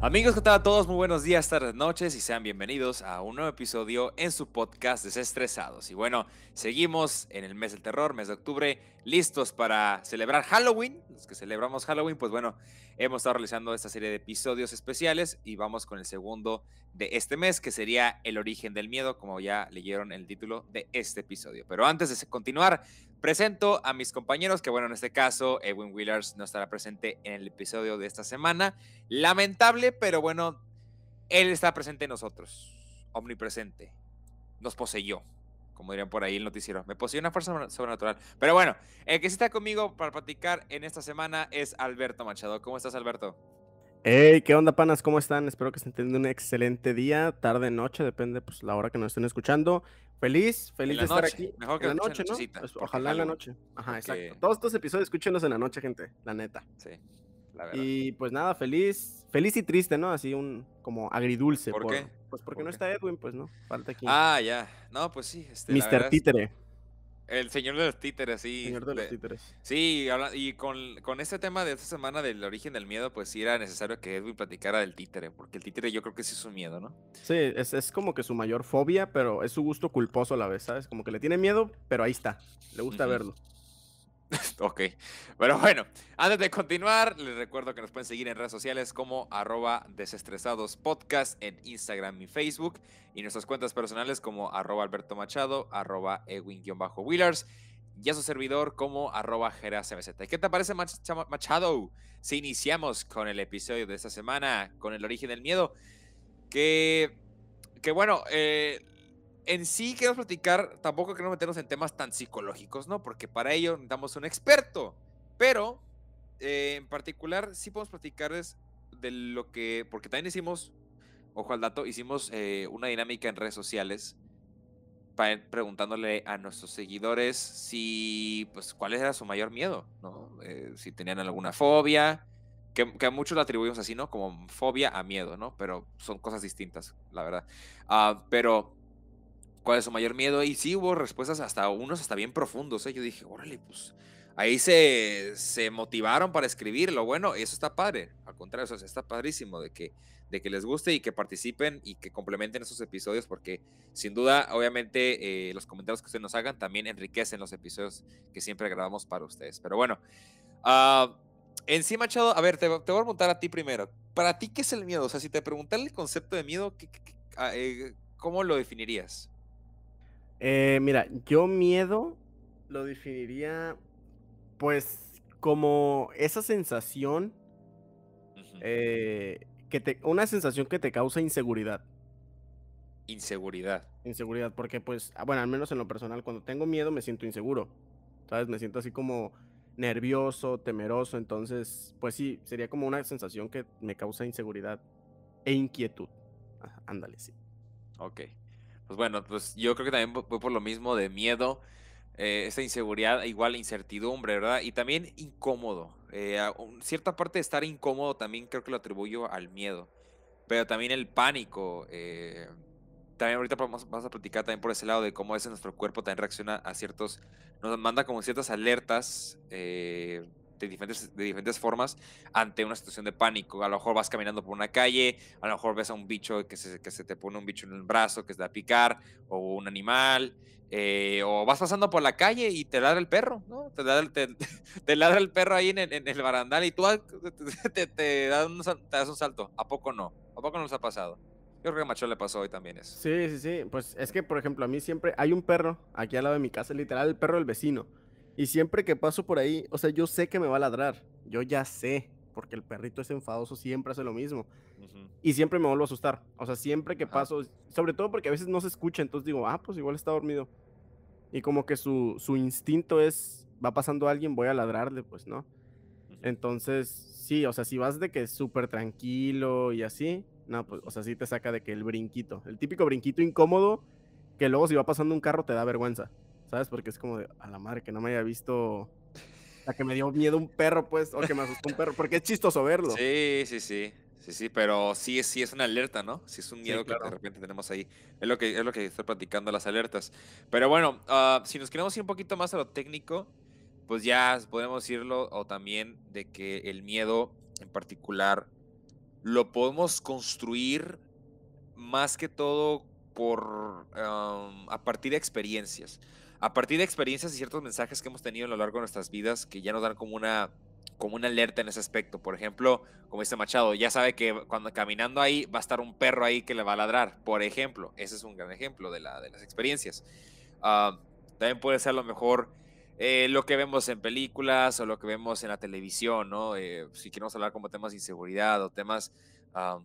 Amigos, ¿qué tal todos? Muy buenos días, tardes, noches y sean bienvenidos a un nuevo episodio en su podcast Desestresados. Y bueno, seguimos en el mes del terror, mes de octubre, listos para celebrar Halloween. Los que celebramos Halloween, pues bueno, hemos estado realizando esta serie de episodios especiales y vamos con el segundo de este mes, que sería El origen del miedo, como ya leyeron el título de este episodio. Pero antes de continuar, presento a mis compañeros, que bueno, en este caso, Edwin Willers no estará presente en el episodio de esta semana. Lamentable, pero bueno, él está presente en nosotros, omnipresente. Nos poseyó, como dirían por ahí el noticiero. Me poseyó una fuerza sobrenatural. Pero bueno, el que sí está conmigo para platicar en esta semana es Alberto Machado. ¿Cómo estás, Alberto? Hey, ¿qué onda, panas? ¿Cómo están? Espero que estén teniendo un excelente día, tarde, noche, depende pues la hora que nos estén escuchando. Feliz, feliz de estar aquí. Mejor que en la noche, ¿no? Pues, ojalá en la noche. Ajá, exacto. Todos estos episodios escúchenos en la noche, gente, la neta. Sí, la verdad. Y pues nada, feliz, feliz y triste, ¿no? Así un como agridulce. ¿Por, qué? Pues porque no está Edwin, pues no, falta aquí. Ah, ya. No, pues sí. Este, Mr. Títere. El señor de los títeres, sí. Señor de los títeres. Sí, y con, con, este tema de esta semana del origen del miedo, pues sí era necesario que Edwin platicara del títere, porque el títere yo creo que sí es un miedo, ¿no? Sí, es, es, como que su mayor fobia, pero es su gusto culposo a la vez, ¿sabes? Como que le tiene miedo, pero ahí está, le gusta verlo. ok, pero bueno, antes de continuar, les recuerdo que nos pueden seguir en redes sociales como arroba desestresados podcast en Instagram y Facebook y nuestras cuentas personales como arroba Alberto Machado, arroba Ewin-Willars y a su servidor como arroba ¿Qué te parece Machado? Si iniciamos con el episodio de esta semana, con el origen del miedo, que, que bueno, eh, en sí queremos platicar, tampoco queremos meternos en temas tan psicológicos, ¿no? Porque para ello necesitamos un experto. Pero, eh, en particular, sí podemos platicarles de lo que, porque también hicimos, ojo al dato, hicimos eh, una dinámica en redes sociales preguntándole a nuestros seguidores si, pues, cuál era su mayor miedo, ¿no? Eh, si tenían alguna fobia, que, a muchos lo atribuimos así, ¿no? Como fobia a miedo, ¿no? Pero son cosas distintas, la verdad. Ah, pero cuál es su mayor miedo. Y sí hubo respuestas hasta unos hasta bien profundos. ¿eh? Yo dije, órale, pues ahí se, se motivaron para escribirlo. Bueno, eso está padre. Al contrario, eso está padrísimo de que, de que les guste y que participen y que complementen esos episodios porque sin duda, obviamente, eh, los comentarios que ustedes nos hagan también enriquecen los episodios que siempre grabamos para ustedes. Pero bueno, uh, en sí, a ver, te, voy a preguntar a ti primero. ¿Para ti qué es el miedo? O sea, si te preguntan el concepto de miedo, ah, eh, ¿cómo lo definirías? Eh, mira, yo miedo lo definiría, pues, como esa sensación, eh, que te, una sensación que te causa inseguridad. Inseguridad. Inseguridad, porque pues, ah, bueno, al menos en lo personal, cuando tengo miedo me siento inseguro, ¿sabes? Me siento así como nervioso, temeroso, entonces, pues sí, sería como una sensación que me causa inseguridad e inquietud. ándale, sí. Ok pues bueno, pues yo creo que también fue por lo mismo de miedo, eh, esta inseguridad, igual incertidumbre, ¿verdad? Y también incómodo. Eh, cierta parte de estar incómodo también creo que lo atribuyo al miedo, pero también el pánico. Eh, también ahorita vamos, vamos, a platicar también por ese lado de cómo es nuestro cuerpo también reacciona a ciertos, nos manda como ciertas alertas de diferentes, de diferentes formas ante una situación de pánico. A lo mejor vas caminando por una calle, a lo mejor ves a un bicho que se, que se te pone un bicho en el brazo que se da a picar, o un animal, eh, o vas pasando por la calle y te ladra el perro, ¿no? Te ladra, te, ladra el perro ahí en, en, el barandal y tú te, te, das un, das un salto. ¿A poco no? ¿A poco no nos ha pasado? Yo creo que a Macho le pasó hoy también eso. Sí, sí, sí. Pues es que, por ejemplo, a mí siempre hay un perro aquí al lado de mi casa, literal, el perro del vecino. Y siempre que paso por ahí, o sea, yo sé que me va a ladrar. Yo ya sé, porque el perrito es enfadoso, siempre hace lo mismo. Y siempre me vuelvo a asustar. O sea, siempre que paso, sobre todo porque a veces no se escucha, entonces digo, ah, pues igual está dormido. Y como que su, su instinto es, va pasando alguien, voy a ladrarle, pues, ¿no? Entonces, sí, o sea, si vas de que es súper tranquilo y así, no, pues, o sea, sí te saca de que el brinquito, el típico brinquito incómodo, que luego si va pasando un carro te da vergüenza. ¿Sabes? Porque es como de, a la madre, que no me haya visto, a que me dio miedo un perro, pues, o que me asustó un perro, porque es chistoso verlo. Sí, sí, sí. Sí, sí, pero sí, sí es una alerta, ¿no? Sí es un miedo que de repente tenemos ahí. Es lo que, es lo que estoy platicando las alertas. Pero bueno, ah, si nos queremos ir un poquito más a lo técnico, pues ya podemos decirlo, o también de que el miedo en particular lo podemos construir más que todo por a partir de experiencias. A partir de experiencias y ciertos mensajes que hemos tenido a lo largo de nuestras vidas que ya nos dan como una, como una alerta en ese aspecto. Por ejemplo, como dice Machado, ya sabe que cuando caminando ahí va a estar un perro ahí que le va a ladrar. Por ejemplo, ese es un gran ejemplo de, la, de las experiencias. Ah, también puede ser lo mejor eh, lo que vemos en películas o lo que vemos en la televisión, ¿no? Eh, si queremos hablar como temas de inseguridad o temas... Ah,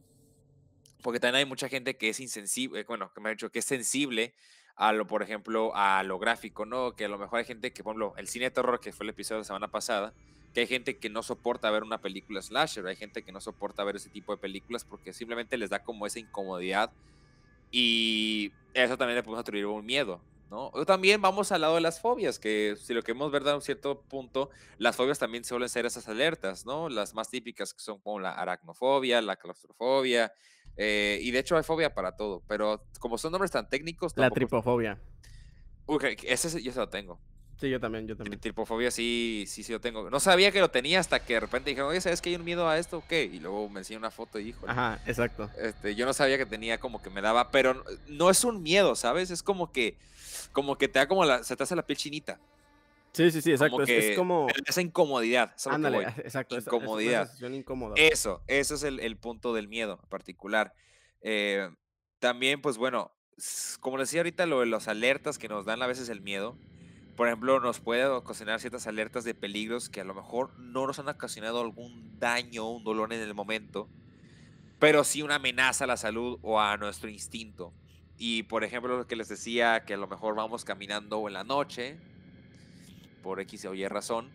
porque también hay mucha gente que es insensible, bueno, que me ha dicho que es sensible a lo, por ejemplo, a lo gráfico, ¿no? Que a lo mejor hay gente que, por ejemplo, el cine de terror, que fue el episodio de la semana pasada, que hay gente que no soporta ver una película slasher, hay gente que no soporta ver ese tipo de películas porque simplemente les da como esa incomodidad y eso también le podemos atribuir un miedo, ¿no? O también vamos al lado de las fobias, que si lo queremos ver a un cierto punto, las fobias también suelen ser esas alertas, ¿no? Las más típicas que son como la aracnofobia, la claustrofobia, eh, y de hecho hay fobia para todo, pero como son nombres tan técnicos... La tripofobia. Uy, ese yo se lo tengo. Sí, yo también, yo también. Tripofobia sí, sí, sí lo tengo. No sabía que lo tenía hasta que de repente dijeron, oye, ¿sabes que hay un miedo a esto? ¿Qué? Y luego me enseñó una foto y dijo. Ajá, exacto. Este, yo no sabía que tenía como que me daba, pero no es un miedo, ¿sabes? Es como que, como que te da como la, se te hace la piel chinita. Sí, sí, sí, exacto. es, como. Esa incomodidad. Ándale, exacto. Incomodidad. incómoda. Eso, eso es el, punto del miedo en particular. Eh, también, pues bueno, como decía ahorita, lo de las alertas que nos dan a veces el miedo por ejemplo, nos puede ocasionar ciertas alertas de peligros que a lo mejor no nos han ocasionado algún daño o un dolor en el momento, pero sí una amenaza a la salud o a nuestro instinto. Y por ejemplo, lo que les decía, que a lo mejor vamos caminando en la noche, por X o Y razón,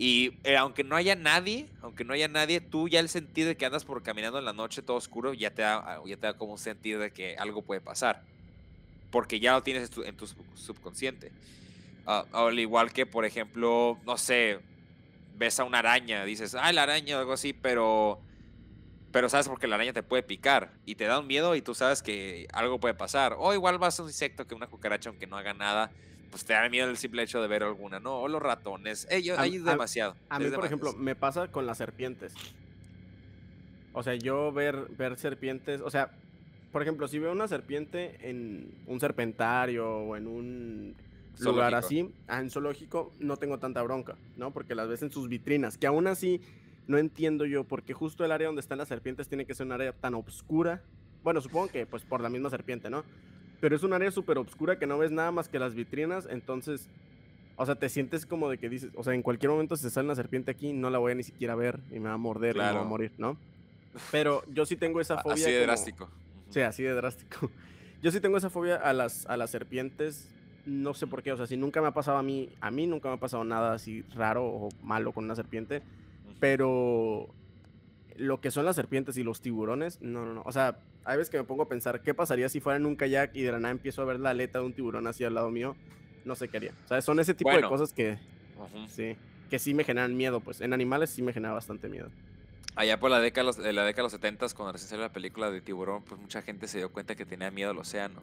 y eh, aunque no haya nadie, aunque no haya nadie, tú ya el sentido de que andas por caminando en la noche todo oscuro, ya te da, ya te da como un sentido de que algo puede pasar. Porque ya lo tienes en tu subconsciente. Ah, al igual que, por ejemplo, no sé, ves a una araña, dices, ah, la araña o algo así, pero, pero sabes porque la araña te puede picar y te da un miedo y tú sabes que algo puede pasar. O igual vas a un insecto que una cucaracha, aunque no haga nada, pues te da miedo el simple hecho de ver alguna, ¿no? O los ratones. hay demasiado. A, mí, por ejemplo, me pasa con las serpientes. O sea, yo ver, ver serpientes, o sea, por ejemplo, si veo una serpiente en un serpentario o en un lugar así, ah, en zoológico, no tengo tanta bronca, ¿no? Porque las ves en sus vitrinas, que aún así no entiendo yo porque justo el área donde están las serpientes tiene que ser un área tan oscura. Bueno, supongo que pues por la misma serpiente, ¿no? Pero es un área súper oscura que no ves nada más que las vitrinas, entonces, o sea, te sientes como de que dices, o sea, en cualquier momento se sale una serpiente aquí, no la voy a ni siquiera ver y me va a morder y me va a morir, ¿no? Pero yo sí tengo esa fobia. Así de drástico. Sí, así de drástico. Yo sí tengo esa fobia a las, a las serpientes no sé por qué, o sea, si nunca me ha pasado a mí, a mí nunca me ha pasado nada así raro o malo con una serpiente, pero lo que son las serpientes y los tiburones, no, no, no, o sea, hay veces que me pongo a pensar, ¿qué pasaría si fuera en un kayak y de la nada empiezo a ver la aleta de un tiburón así al lado mío? No sé qué haría. O sea, son ese tipo de cosas que, sí, que sí me generan miedo, pues, en animales sí me genera bastante miedo. Allá por la década, de la década de los 70, cuando recién salió la película de Tiburón, pues mucha gente se dio cuenta que tenía miedo al océano.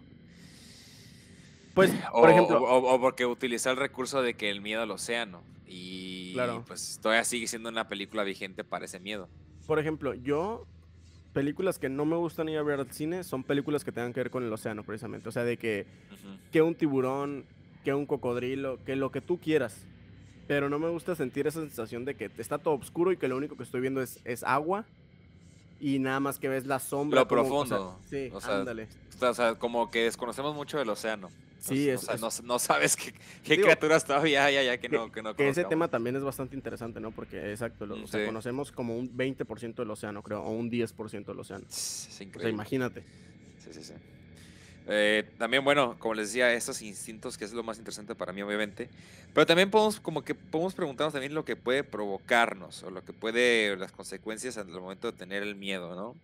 Pues, por ejemplo. O, porque utiliza el recurso de que el miedo al océano. Y claro. pues todavía sigue siendo una película vigente para ese miedo. Por ejemplo, yo. Películas que no me gustan ir a ver al cine son películas que tengan que ver con el océano, precisamente. O sea, de que, que un tiburón, que un cocodrilo, que lo que tú quieras. Pero no me gusta sentir esa sensación de que está todo oscuro y que lo único que estoy viendo es, es agua y nada más que ves la sombra. Lo profundo. sí, ándale. O sea, como que desconocemos mucho del océano. Sí, o sea, no, sabes qué, criaturas todavía hay allá que, no, que no que ese tema también es bastante interesante, ¿no? Porque, exacto, lo, o sea, conocemos como un 20% del océano, creo, o un 10% del océano. Es increíble. O sea, imagínate. Sí, sí, sí. Eh, también, bueno, como les decía, estos instintos, que es lo más interesante para mí, obviamente. Pero también podemos, como que podemos preguntarnos también lo que puede provocarnos, o lo que puede, las consecuencias en el momento de tener el miedo, ¿no?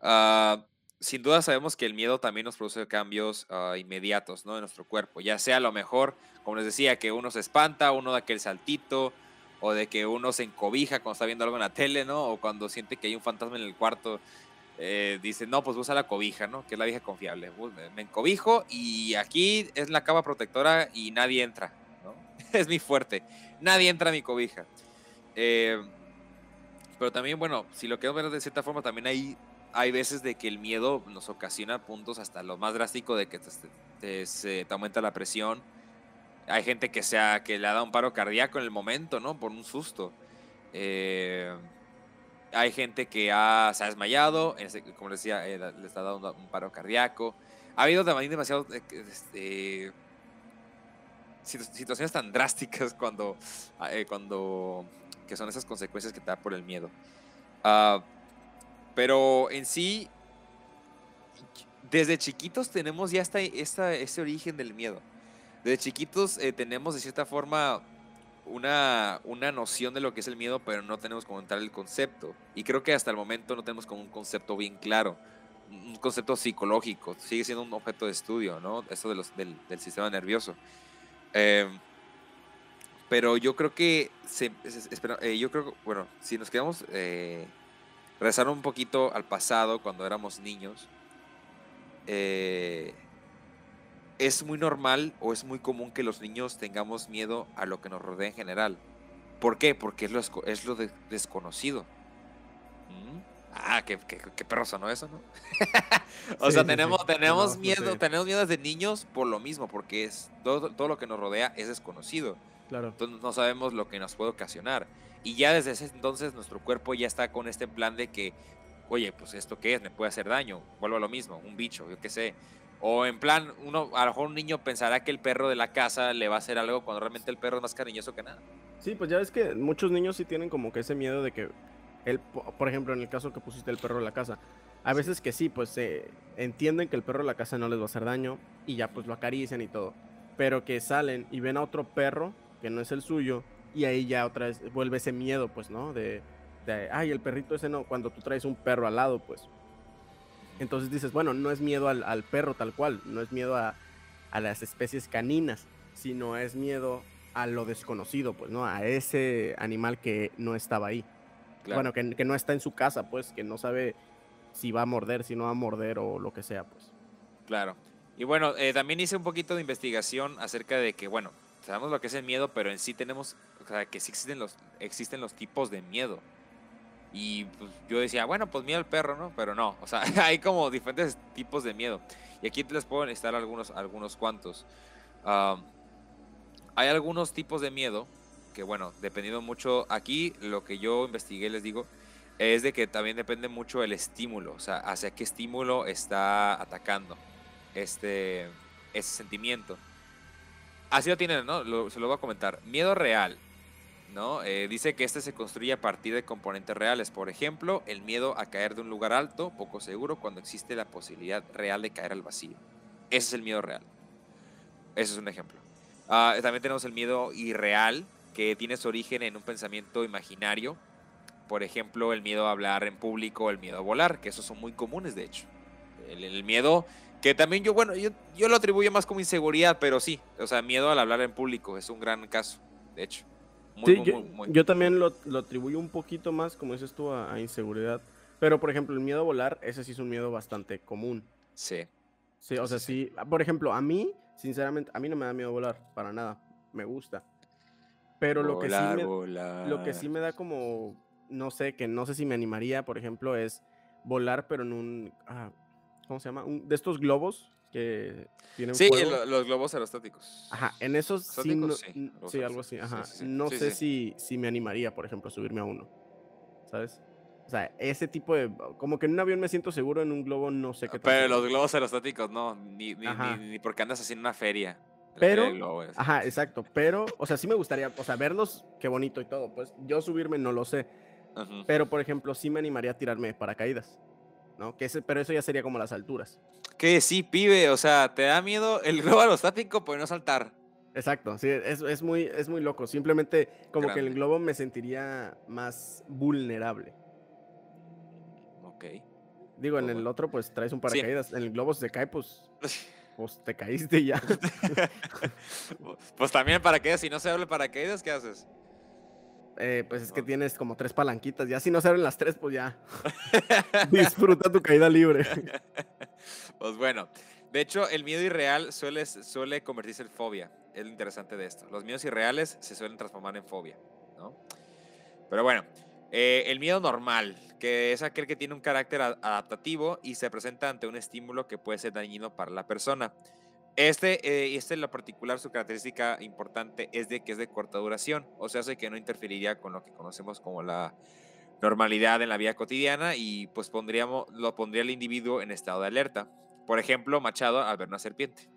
Ah sin duda sabemos que el miedo también nos produce cambios ah, inmediatos ¿no? en nuestro cuerpo, ya sea a lo mejor, como les decía, que uno se espanta, uno da aquel saltito, o de que uno se encobija cuando está viendo algo en la tele, ¿no? O cuando siente que hay un fantasma en el cuarto, eh, dice, no, pues usa la cobija, ¿no? Que es la vieja confiable. Me encobijo y aquí es la cama protectora y nadie entra, ¿no? es mi fuerte. Nadie entra a mi cobija. Eh, Pero también, bueno, si lo queremos ver de cierta forma, también hay, hay veces de que el miedo nos ocasiona puntos hasta lo más drástico de que te, se, te aumenta la presión. Hay gente que, sea, que le ha dado un paro cardíaco en el momento, ¿no? Por un susto. Eh, hay gente que ha, se ha desmayado, como les decía, eh, le está dando un, paro cardíaco. Ha habido también demasiado eh, este, situaciones tan drásticas cuando, ah, cuando que son esas consecuencias que te da por el miedo. Ah, pero en sí, desde chiquitos tenemos ya esta, este origen del miedo. Desde chiquitos tenemos de cierta forma una, una noción de lo que es el miedo, pero no tenemos como tal el concepto. Y creo que hasta el momento no tenemos como un concepto bien claro, un concepto psicológico, sigue siendo un objeto de estudio, ¿no? Eso de los, del, sistema nervioso. Eh, pero yo creo que, se, espera, eh, yo creo, bueno, si nos quedamos, rezar un poquito al pasado, cuando éramos niños, eh, es muy normal o es muy común que los niños tengamos miedo a lo que nos rodea en general. ¿Por qué? Porque es lo, es lo desconocido. ¿Mm? Ah, qué, qué, qué perro sonó eso, ¿no? o sea, tenemos, tenemos miedo, tenemos miedo desde niños por lo mismo, porque es todo, todo lo que nos rodea es desconocido. Claro. Entonces no sabemos lo que nos puede ocasionar. Y ya desde ese entonces nuestro cuerpo ya está con este plan de que, oye, pues esto qué es, me puede hacer daño, vuelvo a lo mismo, un bicho, yo qué sé, o en plan, uno, a lo mejor un niño pensará que el perro de la casa le va a hacer algo cuando realmente el perro es más cariñoso que nada. Sí, pues ya ves que muchos niños sí tienen como que ese miedo de que, el, por ejemplo, en el caso que pusiste el perro de la casa, a veces que sí, pues entienden que el perro de la casa no les va a hacer daño y ya pues lo acarician y todo. Pero que salen y ven a otro perro que no es el suyo y ahí ya otra vez vuelve ese miedo, pues, ¿no? De, de ay, el perrito ese no, cuando tú traes un perro al lado, pues entonces dices, bueno, no es miedo al, perro tal cual, no es miedo a, las especies caninas, sino es miedo a lo desconocido, pues, ¿no? A ese animal que no estaba ahí. Bueno, que, no está en su casa, pues, que no sabe si va a morder, si no va a morder o lo que sea, pues. Claro. Y bueno, eh, también hice un poquito de investigación acerca de que, bueno, sabemos lo que es el miedo, pero en sí tenemos, sea, que sí existen los, existen los tipos de miedo. Y pues, yo decía, bueno, pues miedo al perro, ¿no? Pero no, o sea, hay como diferentes tipos de miedo. Y aquí les puedo listar algunos, algunos cuantos. hay algunos tipos de miedo que, bueno, dependiendo mucho, aquí lo que yo investigué, les digo, es de que también depende mucho el estímulo, o sea, hacia qué estímulo está atacando este, ese sentimiento. Así lo tienen, ¿no? se lo voy a comentar. Miedo real ¿no? Eh, dice que este se construye a partir de componentes reales. Por ejemplo, el miedo a caer de un lugar alto, poco seguro, cuando existe la posibilidad real de caer al vacío. Ese es el miedo real. Ese es un ejemplo. Ah, también tenemos el miedo irreal, que tiene su origen en un pensamiento imaginario. Por ejemplo, el miedo a hablar en público, el miedo a volar, que esos son muy comunes, de hecho. El, miedo, que también yo, bueno, yo, yo lo atribuyo más como inseguridad, pero sí, o sea, miedo al hablar en público es un gran caso, de hecho sí, yo, también lo, atribuyo un poquito más, como dices tú, a, inseguridad. Pero, por ejemplo, el miedo a volar, ese sí es un miedo bastante común. Sí. Sí, o sea, sí. Por ejemplo, a mí, sinceramente, a mí no me da miedo volar, para nada. Me gusta. Pero lo, que sí me, lo que sí me da como, no sé, que no sé si me animaría, por ejemplo, es volar, pero en un, ah, ¿cómo se llama? de estos globos que tienen Sí, los globos aerostáticos. Ajá, en esos sí, sí, algo así, ajá. no sé si, si me animaría, por ejemplo, a subirme a uno, ¿sabes? O sea, ese tipo de. Como que en un avión me siento seguro, en un globo no sé qué. Pero los globos aerostáticos no, ni, ni, ni, porque andas así en una feria. Pero, ajá, exacto. Pero, o sea, sí me gustaría, o sea, verlos, qué bonito y todo. Pues yo subirme no lo sé. Pero, por ejemplo, sí me animaría a tirarme de paracaídas. ¿No? Que ese, pero eso ya sería como las alturas. Que sí, pibe, o sea, te da miedo el globo aerostático por no saltar. Exacto, sí, es, es, muy, es muy loco. Simplemente como que el globo me sentiría más vulnerable. Ok. Digo, en el otro pues traes un paracaídas, en el globo se cae pues... Pues te caíste ya. pues también paracaídas, si no se abre paracaídas, ¿qué haces? Eh, pues es que tienes como tres palanquitas. Ya si no se abren las tres, pues ya. Disfruta tu caída libre. pues bueno, de hecho, el miedo irreal suele, suele convertirse en fobia. Es lo interesante de esto. Los miedos irreales se suelen transformar en fobia, ¿no? Pero bueno, Eh, el miedo normal, que es aquel que tiene un carácter adaptativo y se presenta ante un estímulo que puede ser dañino para la persona. Este, eh, este en lo particular, su característica importante es de que es de corta duración, o sea, hace que no interferiría con lo que conocemos como la normalidad en la vida cotidiana y pues pondríamos, lo pondría el individuo en estado de alerta. Por ejemplo, Machado al ver una serpiente.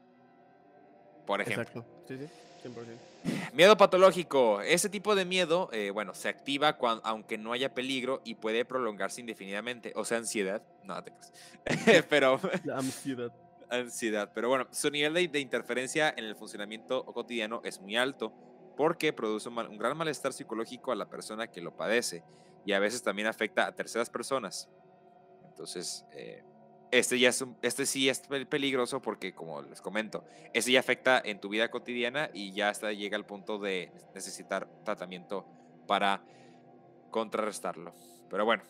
Por ejemplo. Exacto. Sí, sí. 100%. Miedo patológico. Ese tipo de miedo, eh, bueno, se activa cuando, aunque no haya peligro y puede prolongarse indefinidamente. O sea, ansiedad. No, te creas. Pero. La ansiedad ansiedad. Pero bueno, su nivel de, interferencia en el funcionamiento cotidiano es muy alto porque produce un, gran malestar psicológico a la persona que lo padece y a veces también afecta a terceras personas. Entonces, eh, este, ya es este sí es peligroso porque, como les comento, este ya afecta en tu vida cotidiana y ya hasta llega al punto de necesitar tratamiento para contrarrestarlo. Pero bueno,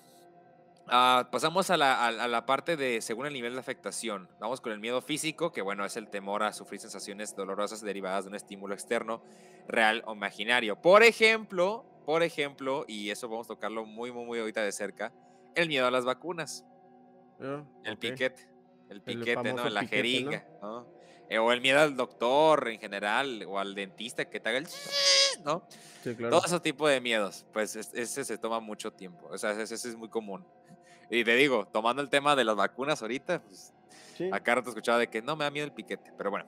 Ah, pasamos a la, parte de según el nivel de afectación. Vamos con el miedo físico, que bueno, es el temor a sufrir sensaciones dolorosas derivadas de un estímulo externo, real o imaginario. Por ejemplo, por ejemplo, y eso vamos a tocarlo muy, muy, muy ahorita de cerca, el miedo a las vacunas. Ah, el piquete, el piquete, ¿no? La jeringa, eh, o el miedo al doctor en general, o al dentista que te haga el... ¿no? Sí, claro. Todo ese tipo de miedos, pues ese se toma mucho tiempo, o sea, ese es muy común. Y te digo, tomando el tema de las vacunas ahorita, pues, acá te escuchaba de que no me da miedo el piquete, pero bueno.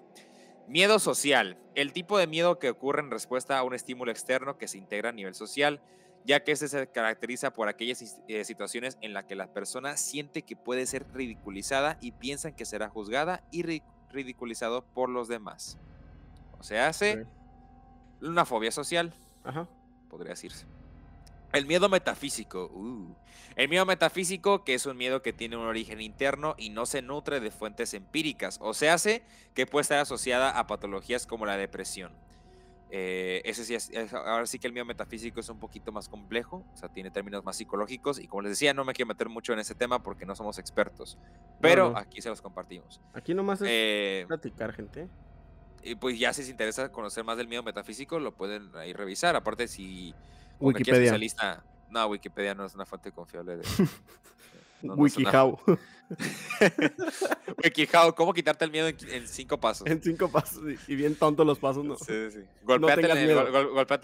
Miedo social, el tipo de miedo que ocurre en respuesta a un estímulo externo que se integra a nivel social, ya que este se caracteriza por aquellas eh, situaciones en las que la persona siente que puede ser ridiculizada y piensan que será juzgada y ridiculizado por los demás. O sea, hace una fobia social, podría decirse. El miedo metafísico. Uh. El miedo metafísico, que es un miedo que tiene un origen interno y no se nutre de fuentes empíricas, o se hace que puede estar asociada a patologías como la depresión. Eh, ese sí ahora sí que el miedo metafísico es un poquito más complejo, o sea, tiene términos más psicológicos y como les decía, no me quiero meter mucho en ese tema porque no somos expertos, pero aquí se los compartimos. Aquí nomás es eh, platicar, gente. Y pues ya si les interesa conocer más del miedo metafísico, lo pueden ahí revisar. Aparte, si Wikipedia. No, Wikipedia no es una fuente confiable de. WikiHow. WikiHow, ¿cómo quitarte el miedo en, cinco pasos? En cinco pasos, y bien tontos los pasos, ¿no? Sí, sí. Golpeate,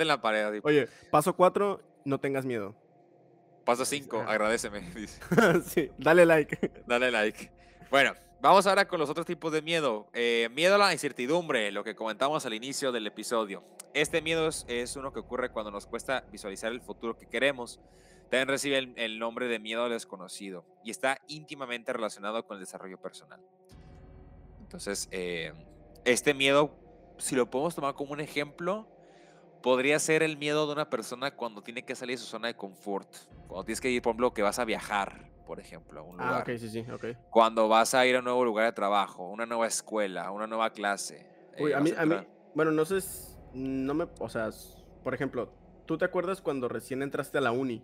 en, la pared. Oye, paso cuatro, no tengas miedo. Paso cinco, agradeceme. sí, dale like. Dale like. Bueno, Vamos ahora con los otros tipos de miedo. Eh, miedo a la incertidumbre, lo que comentamos al inicio del episodio. Este miedo es, uno que ocurre cuando nos cuesta visualizar el futuro que queremos. También recibe el, nombre de miedo al desconocido y está íntimamente relacionado con el desarrollo personal. Entonces, eh, este miedo, si lo podemos tomar como un ejemplo, podría ser el miedo de una persona cuando tiene que salir de su zona de confort. Cuando tienes que ir, por ejemplo, que vas a viajar por ejemplo, a un ah, lugar. Ah, sí, sí. Cuando vas a ir a un nuevo lugar de trabajo, una nueva escuela, una nueva clase. Uy, eh, a, mí, a mí, bueno, no sé, no me, o sea, por ejemplo, ¿tú te acuerdas cuando recién entraste a la uni?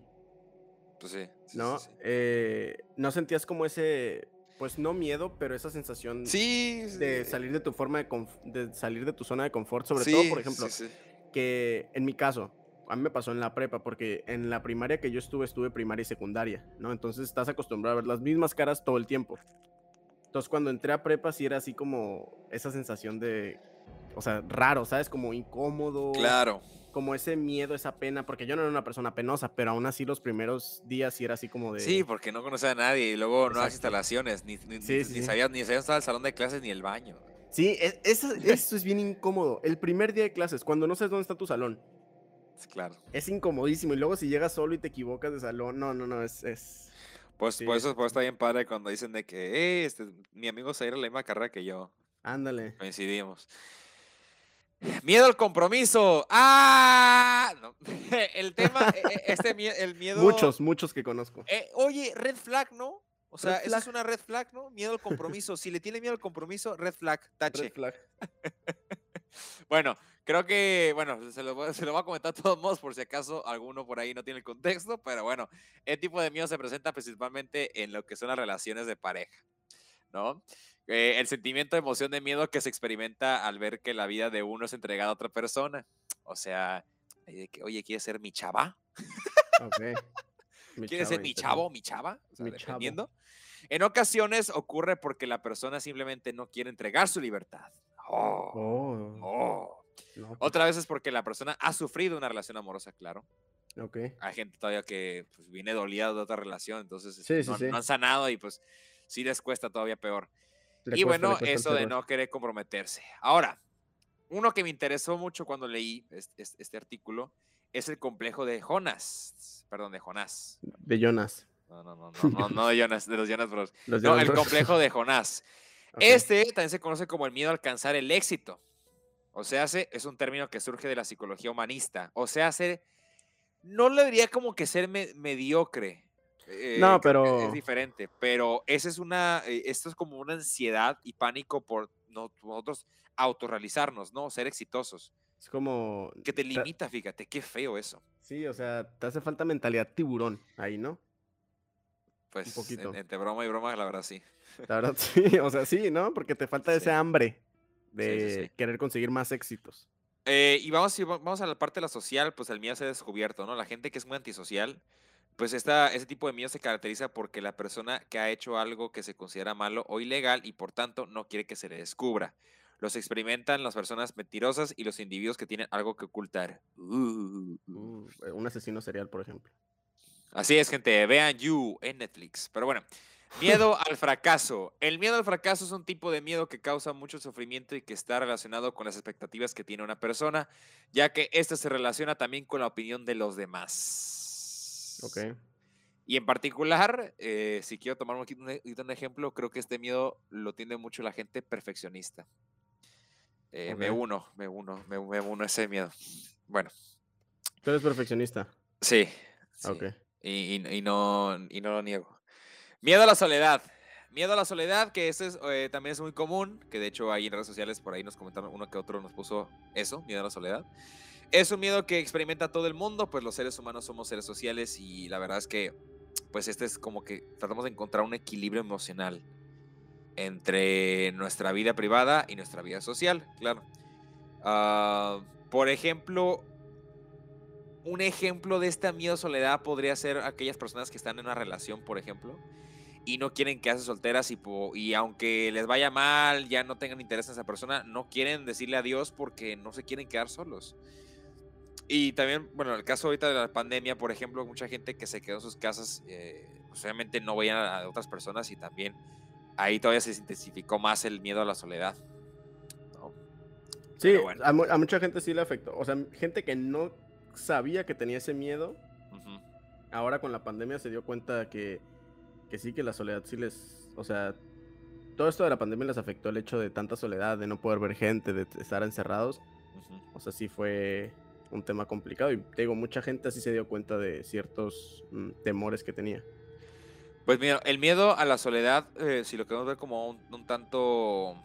Pues sí. ¿No? Eh, ¿No sentías como ese, pues no miedo, pero esa sensación de salir de tu forma de, de salir de tu zona de confort, sobre todo, por ejemplo, que en mi caso, a mí me pasó en la prepa, porque en la primaria que yo estuve, estuve primaria y secundaria, ¿no? Entonces estás acostumbrado a ver las mismas caras todo el tiempo. Entonces cuando entré a prepa sí era así como esa sensación de, o sea, raro, ¿sabes? Como incómodo. Claro. Como ese miedo, esa pena, porque yo no era una persona penosa, pero aún así los primeros días sí era así como de... Sí, porque no conocía a nadie y luego no hay instalaciones, ni, ni, sí, ni, sabías, ni sabías el salón de clases ni el baño. Sí, e, eso, eso es bien incómodo. El primer día de clases, cuando no sabes dónde está tu salón, Claro. Es incomodísimo. Y luego si llegas solo y te equivocas de salón, no, no, no, es... es... Pues por eso está bien padre cuando dicen de que, eh, este, mi amigo se a la misma carrera que yo. Ándale. Coincidimos. Miedo al compromiso. ¡Ah! El tema, e, e, este el miedo. Muchos, muchos que conozco. Eh, oye, red flag, ¿no? O sea, eso es una red flag, ¿no? Miedo al compromiso. si le tiene miedo al compromiso, red flag, tache. Red flag. bueno, creo que, bueno, se lo, se lo voy a comentar a todos modos por si acaso alguno por ahí no tiene el contexto, pero bueno, este tipo de miedo se presenta principalmente en lo que son las relaciones de pareja, ¿no? Eh, el sentimiento de emoción de miedo que se experimenta al ver que la vida de uno es entregada a otra persona. O sea, que, oye, ¿quieres ser mi chava? Ok. Mi ¿Quiere chava ser mi chavo, mi chava? O sea, Mi chavo. dependiendo. En ocasiones ocurre porque la persona simplemente no quiere entregar su libertad. Oh, Oh, oh. no, pues, Otra vez es porque la persona ha sufrido una relación amorosa, claro. ok. Hay gente todavía que pues, viene dolida de otra relación, entonces Sí, este, sí, no, sí. no han sanado y pues sí les cuesta todavía peor. Le y cuesta, bueno, eso de no querer comprometerse. Ahora, uno que me interesó mucho cuando leí este, este- este artículo es el complejo de Jonas. Perdón, de Jonás. De Jonas. No, no, no, no, no, no de Jonas, de los Jonas Bros. Los No, Jonas el complejo de Jonás. Este también se conoce como el miedo a alcanzar el éxito. O sea, es un término que surge de la psicología humanista. O sea, hace- no le diría como que ser me- mediocre. eh, No, pero- es diferente. Pero esa es una, eh, esto es como una ansiedad y pánico por no- nosotros autorrealizarnos, ¿no? Ser exitosos. Es como. Que te ta- limita, fíjate, qué feo eso. Sí, o sea, te hace falta mentalidad tiburón ahí, ¿no? Pues poquito. en- entre broma y broma, la verdad sí. La verdad, sí, o sea, sí, ¿no? Porque te falta Sí. ese hambre de sí. querer conseguir más éxitos. Eh, y vamos, vamos a la parte de la social, pues el miedo se ha descubierto, ¿no? La gente que es muy antisocial, pues esta, ese tipo de miedo se caracteriza porque la persona que ha hecho algo que se considera malo o ilegal y por tanto no quiere que se le descubra. Los experimentan las personas mentirosas y los individuos que tienen algo que ocultar. Uh, uh. Uh, un asesino serial, por ejemplo. Así es, gente. Vean You en Netflix. Pero bueno, miedo al fracaso. El miedo al fracaso es un tipo de miedo que causa mucho sufrimiento y que está relacionado con las expectativas que tiene una persona, ya que ésta se relaciona también con la opinión de los demás. Ok. Y en particular, eh, si quiero tomar un, un, ejemplo, creo que este miedo lo tiene mucho la gente perfeccionista. Eh, Me uno, me uno, me, me uno a ese miedo. Bueno, Tú eres perfeccionista. sí. sí. Ok. Y, y- y no, y no lo niego. Miedo a la soledad. Miedo a la soledad, que ese es, eh, también es muy común, que de hecho ahí en redes sociales por ahí nos comentaron, uno que otro nos puso eso, miedo a la soledad. Es un miedo que experimenta todo el mundo, pues los seres humanos somos seres sociales y la verdad es que, pues este es como que tratamos de encontrar un equilibrio emocional entre nuestra vida privada y nuestra vida social, claro. Ah, por ejemplo, un ejemplo de esta miedo a soledad podría ser aquellas personas que están en una relación, por ejemplo, y no quieren quedarse solteras y, y aunque les vaya mal, ya no tengan interés en esa persona, no quieren decirle adiós porque no se quieren quedar solos. Y también, bueno, el caso ahorita de la pandemia, por ejemplo, mucha gente que se quedó en sus casas, eh, pues, obviamente no veían a, a otras personas y también ahí todavía se intensificó más el miedo a la soledad. ¿no? Sí, bueno. a, mu- a mucha gente sí le afectó. O sea, gente que no sabía que tenía ese miedo, Ujú. ahora con la pandemia se dio cuenta que, que sí, que la soledad sí les. O sea, todo esto de la pandemia les afectó el hecho de tanta soledad, de no poder ver gente, de estar encerrados. O sea, sí fue un tema complicado. Y te digo, mucha gente así se dio cuenta de ciertos mm, temores que tenía. Pues mira, el miedo a la soledad, eh, si lo queremos ver como un, un tanto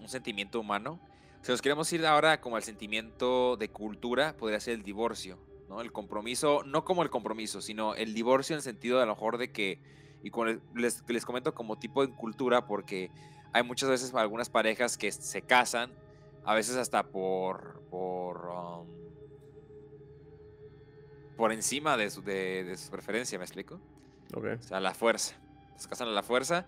un sentimiento humano, si nos queremos ir ahora como al sentimiento de cultura, podría ser el divorcio, ¿no? El compromiso, no como el compromiso, sino el divorcio en el sentido de a lo mejor de que, y les- les, comento como tipo en cultura, porque hay muchas veces algunas parejas que se casan, a veces hasta por, por, um, por encima de su, de, de su preferencia, ¿me explico? O sea, la fuerza. Se casan a la fuerza.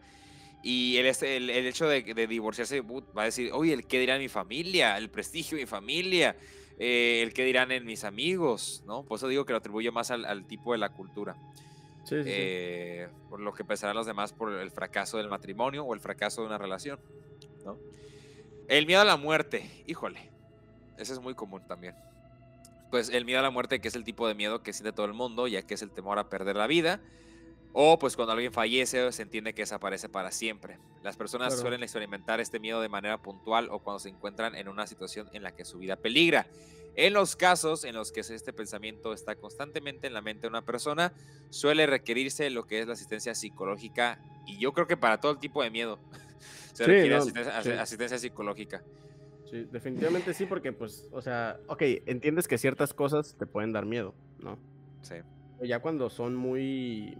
Y el, este- el, el hecho de, de divorciarse uh, va a decir, oye, el qué dirá mi familia, el prestigio de mi familia, eh, el qué dirán en mis amigos, ¿no? Por eso digo que lo atribuyo más al, al tipo de la cultura. Sí, sí, sí. eh, por lo que pensarán los demás por el fracaso del matrimonio o el fracaso de una relación, ¿no? El miedo a la muerte, híjole, ese es muy común también. Pues el miedo a la muerte, que es el tipo de miedo que siente todo el mundo, ya que es el temor a perder la vida, o pues cuando alguien fallece se entiende que desaparece para siempre. Las personas Claro. suelen experimentar este miedo de manera puntual o cuando se encuentran en una situación en la que su vida peligra. En los casos en los que este pensamiento está constantemente en la mente de una persona, suele requerirse lo que es la asistencia psicológica y yo creo que para todo tipo de miedo se Sí, requiere no, asistencia, sí. asistencia psicológica. Sí, definitivamente sí, porque pues, o sea, ok, entiendes que ciertas cosas te pueden dar miedo, ¿no? Sí. Ya cuando son muy...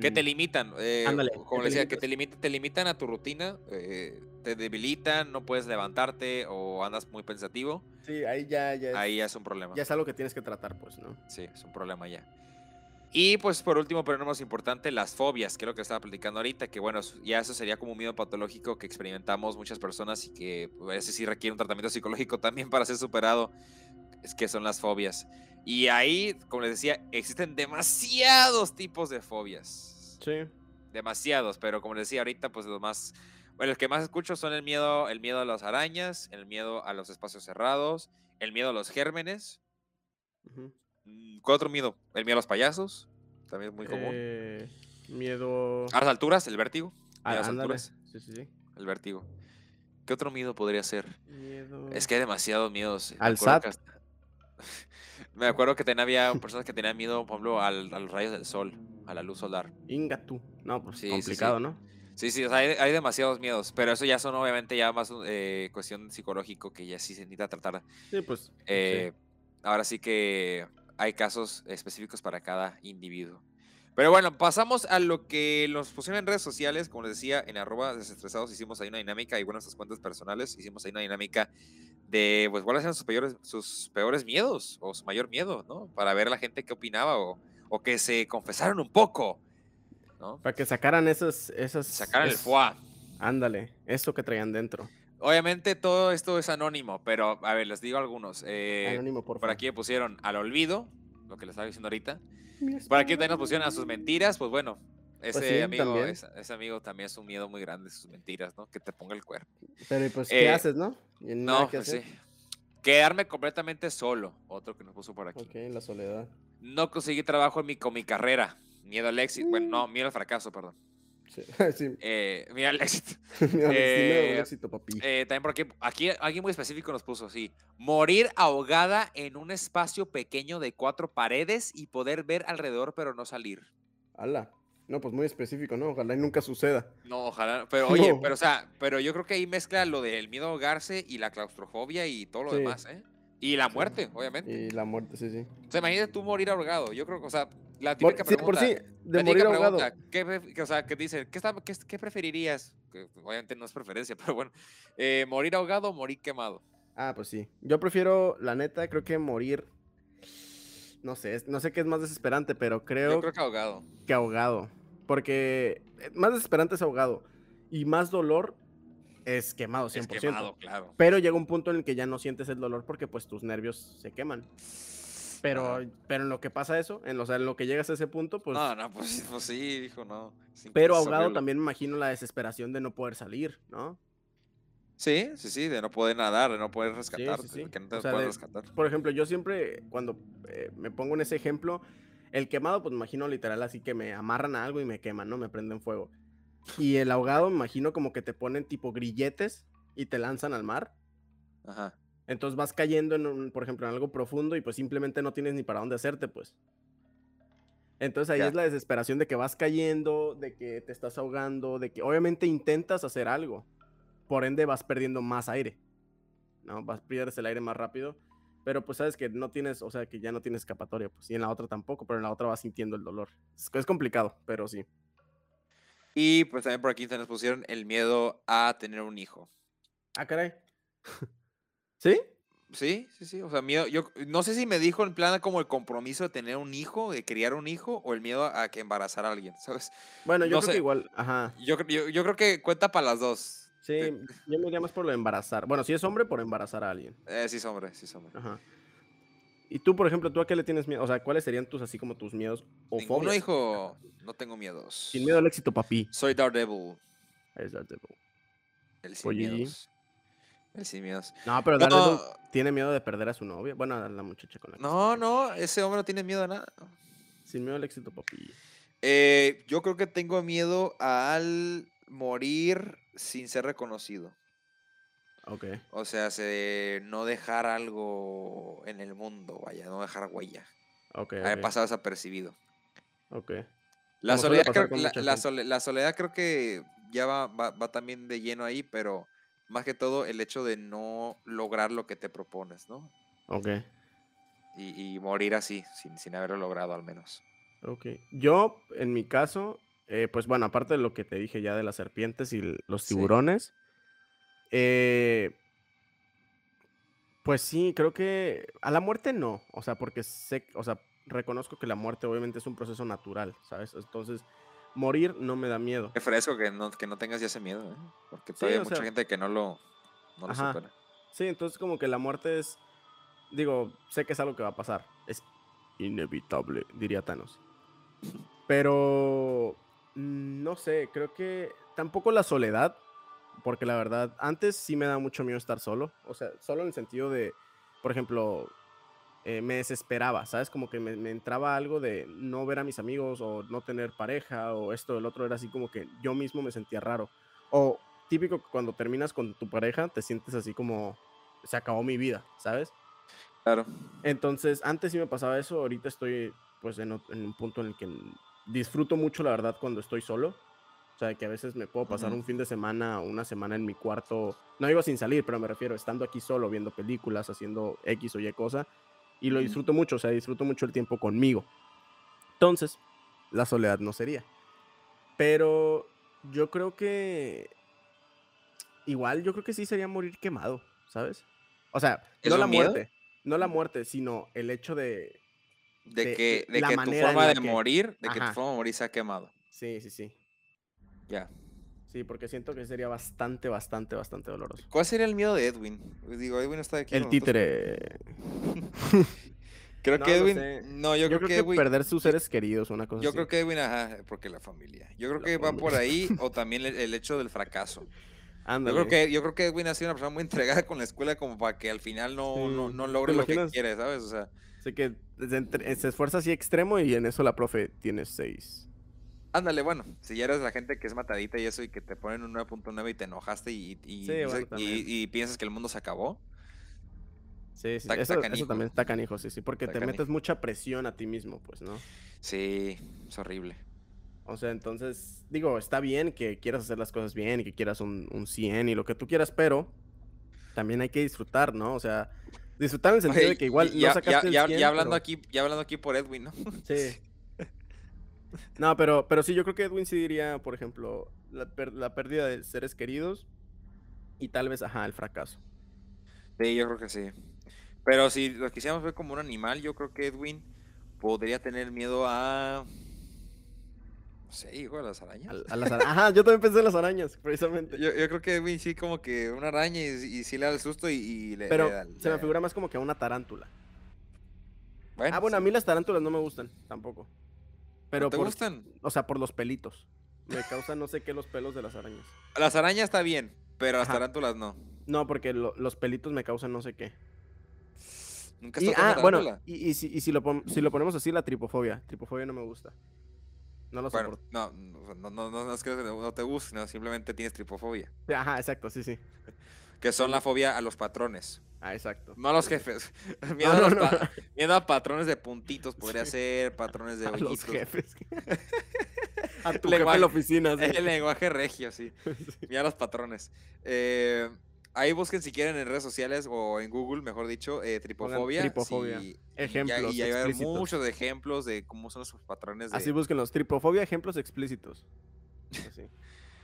Que te mm, limitan, eh, Ándale, como te decía, que te, limita- te limitan a tu rutina, eh, te debilitan, no puedes levantarte o andas muy pensativo, Sí, ahí ya, ya, es, ahí ya es un problema. ya es algo que tienes que tratar, pues, ¿no? Sí, es un problema ya. Y pues por último, pero no más importante, las fobias, que es lo que estaba platicando ahorita, que bueno, ya eso sería como un miedo patológico que experimentamos muchas personas y que pues, ese sí requiere un tratamiento psicológico también para ser superado, es que son las fobias. Y ahí, como les decía, existen demasiados tipos de fobias. Sí. Demasiados, pero como les decía ahorita, pues los más, bueno, los que más escucho son el miedo, el miedo a las arañas, el miedo a los espacios cerrados, el miedo a los gérmenes. Ujú. Mm, ¿Cuál otro miedo? El miedo a los payasos, también es muy común. Eh, miedo. A las alturas, el vértigo. Ah, a las ándale. alturas, Sí, sí, sí. el vértigo. ¿Qué otro miedo podría ser? Miedo. Es que hay demasiados miedos. Al SAT. hasta- Me acuerdo que tenía, había personas que tenían miedo, por ejemplo, al- a los rayos del sol, a la luz solar. Inga tú. No, pues Sí, sí, sí. complicado, ¿no? Sí, sí, o sea, hay, hay demasiados miedos, pero eso ya son obviamente ya más eh, cuestión psicológico que ya sí se necesita tratar. Sí, pues. Eh, Ahora sí que hay casos específicos para cada individuo. Pero bueno, pasamos a lo que nos pusieron en redes sociales. Como les decía, en arroba desestresados hicimos ahí una dinámica y bueno, nuestras cuentas personales hicimos ahí una dinámica de pues cuáles eran sus peores, sus peores miedos o su mayor miedo, ¿no? Para ver a la gente qué opinaba o, o que se confesaron un poco, ¿no? Para que sacaran esas. esas Sacaran el foie. Ándale, eso que traían dentro. Obviamente todo esto es anónimo, pero a ver, les digo algunos. Eh, Anónimo, por por favor. aquí me pusieron al olvido, lo que les estaba diciendo ahorita. Por aquí también nos pusieron a sus mentiras, pues bueno, ese Pues sí, amigo, también. ese, ese amigo también es un miedo muy grande, sus mentiras, ¿no? Que te ponga el cuerpo. Pero, ¿y pues, ¿qué Eh, haces, no? No, que pues hacer. sí. Quedarme completamente solo, otro que nos puso por aquí. Ok, la soledad. No conseguí trabajo en mi, con mi carrera. Miedo al éxito. Bueno, no, miedo al fracaso, perdón. Sí, sí. Eh, miedo al éxito. Da un Eh, éxito, papi. Eh, también por aquí, alguien muy específico nos puso, sí. Morir ahogada en un espacio pequeño de cuatro paredes y poder ver alrededor pero no salir. Ala. No, pues muy específico, ¿no? Ojalá y nunca suceda. No, ojalá. Pero oye, No. pero o sea, pero yo creo que ahí mezcla lo del miedo a ahogarse y la claustrofobia y todo lo Sí. demás, ¿eh? Y la Sí. muerte, obviamente. Y la muerte, sí, sí. O sea, imagínate tú morir ahogado. Yo creo que, o sea, la Por, típica sí, por sí, de la morir ahogado. pregunta, ¿qué, o sea, que dice, ¿qué, está- qué, qué preferirías? Que obviamente no es preferencia, pero bueno. eh, ¿Morir ahogado o morir quemado? Ah, pues sí. Yo prefiero, la neta, creo que morir. No sé, no sé qué es más desesperante, pero creo, Yo creo que ahogado. que ahogado. Porque eh, más desesperante es ahogado. Y más dolor es quemado, 100%. Es quemado, claro. Pero llega un punto en el que ya no sientes el dolor porque pues tus nervios se queman. Pero, Ajá. pero en lo que pasa eso, en lo, o sea, en lo que llegas a ese punto, pues... no, no, pues, pues sí, hijo, no. Pero ahogado también me imagino la desesperación de no poder salir, ¿no? Sí, sí, sí, de no poder nadar, de no poder sí, rescatarte, sí. de que no te O sea, pueden de- rescatar. Por ejemplo, yo siempre, cuando eh, me pongo en ese ejemplo, el quemado, pues me imagino literal así que me amarran a algo y me queman, ¿no? Me prenden fuego. Y el ahogado, me imagino como que te ponen tipo grilletes y te lanzan al mar. Ajá. Entonces vas cayendo, en un, por ejemplo, en algo profundo y pues simplemente no tienes ni para dónde hacerte, pues. Entonces ahí es la desesperación de que vas cayendo, de que te estás ahogando, de que obviamente intentas hacer algo. Por ende vas perdiendo más aire. ¿No? Vas pierdes el aire más rápido. Pero pues sabes que no tienes, o sea, que ya no tienes escapatoria, pues. Y en la otra tampoco, pero en la otra vas sintiendo el dolor. Es, es complicado, pero sí. Y pues también por aquí se nos pusieron el miedo a tener un hijo. Ah, caray. ¿Sí? Sí, sí, sí. O sea, miedo. Yo no sé si me dijo en plan como el compromiso de tener un hijo, de criar un hijo, o el miedo a que embarazar a alguien, ¿sabes? Bueno, yo No creo sé. que igual, ajá. Yo, yo, yo creo que cuenta para las dos. Sí, Te- yo me iría más por lo de embarazar. Bueno, si es hombre, por embarazar a alguien. Eh, sí, hombre, sí, hombre. Ajá. Y tú, por ejemplo, ¿tú a qué le tienes miedo? O sea, ¿cuáles serían tus así como tus miedos o Ninguno, fobias? hijo. No tengo miedos. Sin miedo al éxito, papi. Soy Daredevil. Es Daredevil. El sin Oye, miedos. Sin miedos. No, pero No, Daredevil tiene miedo de perder a su novia. Bueno, a la muchacha con la no, no, ese hombre no tiene miedo a nada. Sin miedo al éxito, papi. Eh, yo creo que tengo miedo al morir sin ser reconocido. Ok. O sea, se- no dejar algo en el mundo, vaya, no dejar huella. Ok. Haber pasado desapercibido. ok. La soledad, creo, la, la soledad creo que ya va, va, va también de lleno ahí, pero más que todo el hecho de no lograr lo que te propones, ¿no? Ok. Y, y morir así, sin, sin haberlo logrado al menos. Ok. Yo, en mi caso, eh, pues bueno, aparte de lo que te dije ya de las serpientes y los Sí. tiburones, eh, pues sí, creo que a la muerte no. O sea, porque sé, o sea, reconozco que la muerte obviamente es un proceso natural, ¿sabes? Entonces, morir no me da miedo. Qué fresco que no, que no tengas ya ese miedo, ¿eh? Porque Sí, todavía hay mucha sea, gente que no lo, no lo supera. Sí, entonces como que la muerte es, digo, sé que es algo que va a pasar. Es inevitable, diría Thanos. Pero, no sé, creo que tampoco la soledad, porque la verdad, antes sí me da mucho miedo estar solo. O sea, solo en el sentido de, por ejemplo, eh, me desesperaba, ¿sabes? Como que me, me entraba algo de no ver a mis amigos o no tener pareja o esto, el otro, era así como que yo mismo me sentía raro. O típico que cuando terminas con tu pareja, te sientes así como se acabó mi vida, ¿sabes? Claro. Entonces, antes sí me pasaba eso, ahorita estoy pues en, un punto en el que disfruto mucho, la verdad, cuando estoy solo. O sea, que a veces me puedo pasar un fin de semana, una semana en mi cuarto, no digo sin salir, pero me refiero estando aquí solo, viendo películas, haciendo X o Y cosa, y lo disfruto mucho, o sea, disfruto mucho el tiempo conmigo. Entonces, la soledad no sería. Pero yo creo que igual, yo creo que sí sería morir quemado, ¿sabes? O sea, ¿Es no la miedo? muerte, no la muerte, sino el hecho de, De de que, de la que tu forma de que- morir, de que tu forma de morir se ha quemado. Sí, sí, sí. Ya. Sí, porque siento que sería bastante, bastante, bastante doloroso. ¿Cuál sería el miedo de Edwin? Digo, Edwin está aquí. El títere. Creo No, que no Edwin. sé. No, yo, creo, que Edwin. perder sus seres queridos, una cosa Yo así. creo que Edwin, ajá, porque la familia. Yo creo La que va por ahí, o también el, el hecho del fracaso. Yo Ándale. creo que, yo creo que Edwin ha sido una persona muy entregada con la escuela como para que al final no, no, Sí. no ¿Te logre lo que quiere, ¿sabes? O sea, Así que se esfuerza así extremo y en eso la profe tiene seis. Ándale, bueno, si ya eres la gente que es matadita y eso y que te ponen un 9.9 y te enojaste y, y, Sí, y- bueno, y- también. y piensas que el mundo se acabó, Sí, sí. Está- está eso, eso también está canijo, sí, sí. Porque te metes mucha presión a ti mismo, pues, ¿no? sí, es horrible. O sea, entonces, digo, está bien que quieras hacer las cosas bien y que quieras un, un 100 y lo que tú quieras, pero también hay que disfrutar, ¿no? O sea, disfrutar en el sentido Oye, de que igual ya, no sacaste ya, el ya- 100, ya hablando pero- aquí, ya hablando aquí por Edwin, ¿no? Sí. No, pero, pero sí, yo creo que Edwin sí diría, por ejemplo, la, la pérdida de seres queridos y tal vez, ajá, el fracaso. Sí, yo creo que sí. Pero si lo quisiéramos ver como un animal, yo creo que Edwin podría tener miedo a. No sé, hijo de las arañas. A las ara- Ajá, yo también pensé en las arañas, precisamente. Yo, yo creo que Edwin sí, como que una araña y, y sí le da el susto y, y le, Pero le da- se me figura más como que a una tarántula. Bueno, Ah, bueno, a mí las tarántulas no me gustan tampoco. Pero ¿No te por, gustan? o sea, por los pelitos. Me causa no sé qué los pelos de las arañas. Las arañas está bien, pero las Ajá. tarántulas no. No, porque lo- los pelitos me causan no sé qué. Nunca has Y, tocado ah, una bueno, tarántula. y, y si, y si lo, pon- si lo ponemos así, la tripofobia. Tripofobia no me gusta. No lo Bueno, soporto. no, no, no, no, no es que no te guste, sino simplemente tienes tripofobia. Ajá, exacto, sí, sí. Que son la fobia a los patrones. Ah, exacto. No a los jefes. Miedo, a los no. miedo a patrones de puntitos, podría Sí. ser patrones de A los jefes. a tu Lenguaje- jefe en la oficina. sí. El lenguaje regio, sí. Sí. Mira los patrones. Eh, ahí busquen si quieren en redes sociales o en Google, mejor dicho, eh, tripofobia. tripofobia. sí, y ya- Ejemplos Y a haber explícitos. muchos ejemplos de cómo son esos patrones de... Así búsquenlos. Tripofobia, ejemplos explícitos. Así.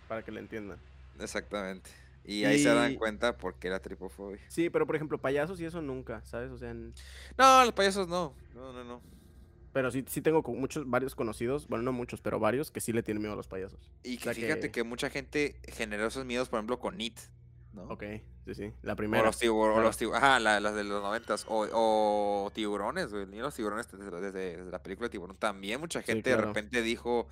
Para que lo entiendan. Exactamente. Y ahí se dan cuenta por qué era tripofobia. Sí, pero por ejemplo, payasos y eso nunca, ¿sabes? O sea, en- No, los payasos no. No, no, no. pero sí, sí tengo muchos, varios conocidos, bueno, no muchos, pero varios que sí le tienen miedo a los payasos. Y O sea fíjate que- que... mucha gente generó esos miedos, por ejemplo, con It. ¿no? Ok, sí, sí. La O primera. los, tiburones, claro. los tibu- ajá, la- las de los noventas. O, o tiburones, güey. Ni los tiburones desde, desde- desde la película de tiburón. También mucha Sí, gente de repente dijo,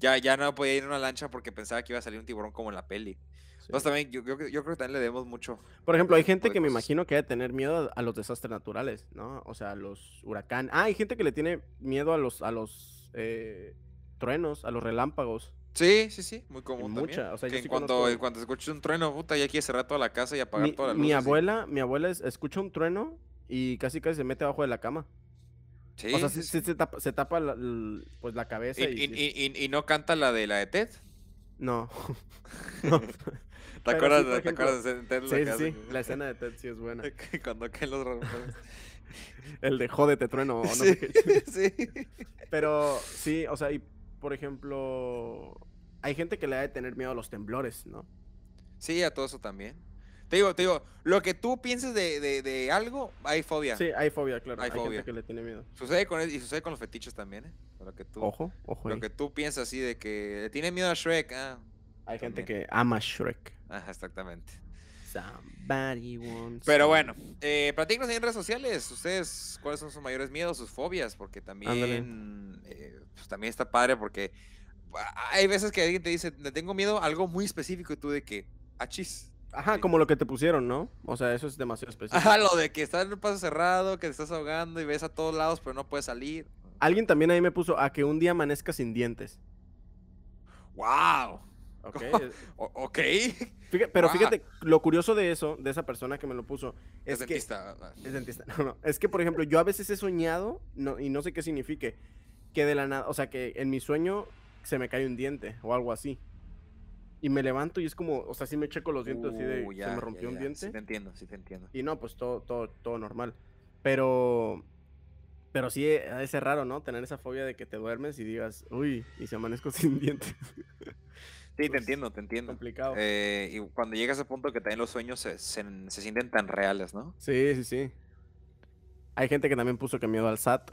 ya, ya no podía ir en una lancha porque pensaba que iba a salir un tiburón como en la peli. Entonces también, yo, yo, yo creo que también le debemos mucho. Por ejemplo, hay gente que me imagino que debe tener miedo a los desastres naturales, ¿no? O sea, a los huracanes. Ah, hay gente que le tiene miedo a los, a los eh, truenos, a los relámpagos. Sí, sí, sí, muy común mucha, también. o sea, que en sí cuando, conozco- en cuanto escuches un trueno, puta, ya quieres cerrar toda la casa y apagar Mi, toda la luz. mi abuela, mi abuela es- escucha un trueno y casi casi se mete abajo de la cama. Sí, o sea, sí, se tapa, se tapa la, pues la cabeza Y, y, y- sí- y- y- y no canta la de la de Ted. no. No. ¿Te acuerdas, sí, ¿te acuerdas de Ted? Sí, sí. La escena de Ted sí es buena. Cuando caen los relámpagos. El de jódete trueno o no sí, sí. Pero sí, o sea, y por ejemplo, hay gente que le ha de tener miedo a los temblores, ¿no? Sí, a todo eso también. Te digo, te digo, lo que tú pienses de, de, de algo, hay fobia. Sí, hay fobia, claro. Hay Hay, fobia. gente que le tiene miedo. Sucede con y sucede con los fetiches también, ¿eh? Lo que tú, Ojo, ojo. lo ahí. que tú piensas así de que le tiene miedo a Shrek. Ah, Hay gente que ama Shrek. ajá, exactamente. Somebody wants Pero bueno, eh, platíquenos en redes sociales. Ustedes, ¿cuáles son sus mayores miedos, sus fobias? Porque también, eh, pues, también está padre porque ah, hay veces que alguien te dice, le tengo miedo a algo muy específico y tú de que, achis. Ajá, sí. como lo que te pusieron, ¿no? O sea, eso es demasiado específico. Ajá, lo de que estás en un paso cerrado, que te estás ahogando y ves a todos lados, pero no puedes salir. Alguien también ahí me puso a que un día amanezca sin dientes. ¡Wow! ¿Ok? Es- ok. fíjate- pero fíjate, lo curioso de eso, de esa persona que me lo puso, Es, es que... dentista. Es dentista. No, no. Es que, por ejemplo, yo a veces he soñado, no, y no sé qué signifique, que de la nada, o sea, que en mi sueño se me cae un diente o algo así. Y me levanto y es como, o sea, sí me checo los dientes así de, Uh, se me ya, rompió un ya. diente. Sí te entiendo, sí te entiendo. Y no, pues todo, todo, todo normal. Pero, pero sí eh, de ser raro, ¿no? Tener esa fobia de que te duermes y digas, uy, y se amanezco sin dientes. Sí, te Pues, entiendo, te entiendo. Complicado. Eh, y cuando llega a ese punto que también los sueños se, se, se sienten tan reales, ¿no? Sí, sí, sí. Hay gente que también puso que miedo al SAT,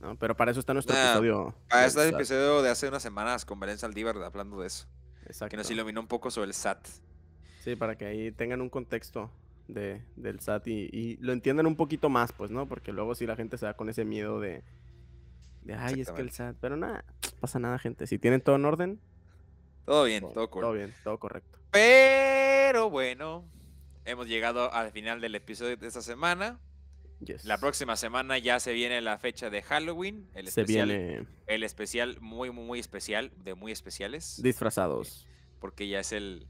¿no? Pero para eso está nuestro episodio. Ah, del este es el episodio de hace unas semanas con Belén Saldívar hablando de eso, Exacto. que nos iluminó un poco sobre el SAT. Sí, para que ahí tengan un contexto de, del SAT y, y lo entiendan un poquito más, pues, ¿no? Porque luego sí la gente se da con ese miedo de, de ay, es que el. SAT, pero nada, pasa nada, gente. Si tienen todo en orden, Todo bien, todo, todo cool. todo bien, todo correcto. Pero bueno, hemos llegado al final del episodio de esta semana. Yes. La próxima semana ya se viene la fecha de Halloween, el se especial, viene el especial muy, muy, muy especial, de muy especiales. disfrazados. porque ya es el,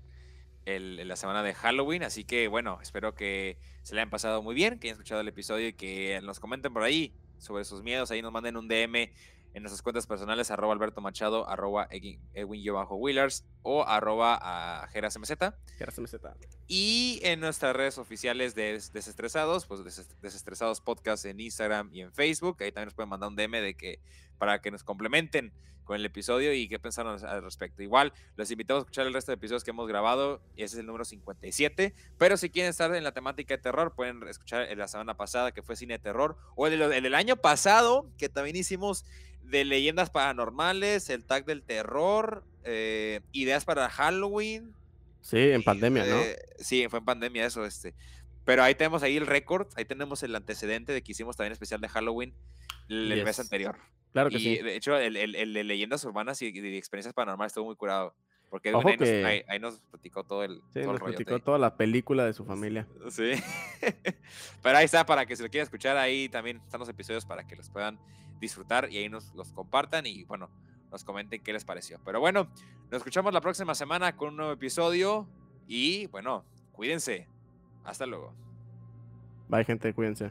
el- la semana de Halloween. Así que bueno, espero que se le hayan pasado muy bien, que hayan escuchado el episodio y que nos comenten por ahí sobre sus miedos. Ahí nos manden un DM en nuestras cuentas personales, arroba Alberto Machado, arroba Edwin-Willars o arroba a JerasMZ. GRSMZ. Y en nuestras redes oficiales de Des- Desestresados, pues Des- Desestresados Podcast en Instagram y en Facebook. Ahí también nos pueden mandar un DM de que para que nos complementen con el episodio y qué pensaron al respecto. Igual, los invitamos a escuchar el resto de episodios que hemos grabado. y Ese es el número 57. Pero si quieren estar en la temática de terror, pueden escuchar la semana pasada que fue cine de terror. O el, el del año pasado, que también hicimos de leyendas paranormales, el tag del terror, eh, ideas para Halloween. Sí, en pandemia, ¿no? Eh, sí, fue en pandemia eso, este. Pero ahí tenemos ahí el récord, ahí tenemos el antecedente de que hicimos también especial de Halloween el, el mes anterior. Claro que y sí. de hecho, el, el- de leyendas urbanas y, y experiencias paranormales estuvo muy curado. Porque Ojo ahí, nos, que- ahí- ahí nos platicó todo el, Sí, todo nos platicó toda la película de su familia. Sí. Pero ahí está, para que se lo quieran escuchar, ahí también están los episodios para que los puedan disfrutar y ahí nos los compartan y bueno, nos comenten qué les pareció. Pero bueno, nos escuchamos la próxima semana con un nuevo episodio y bueno, cuídense. Hasta luego. Bye, gente, cuídense.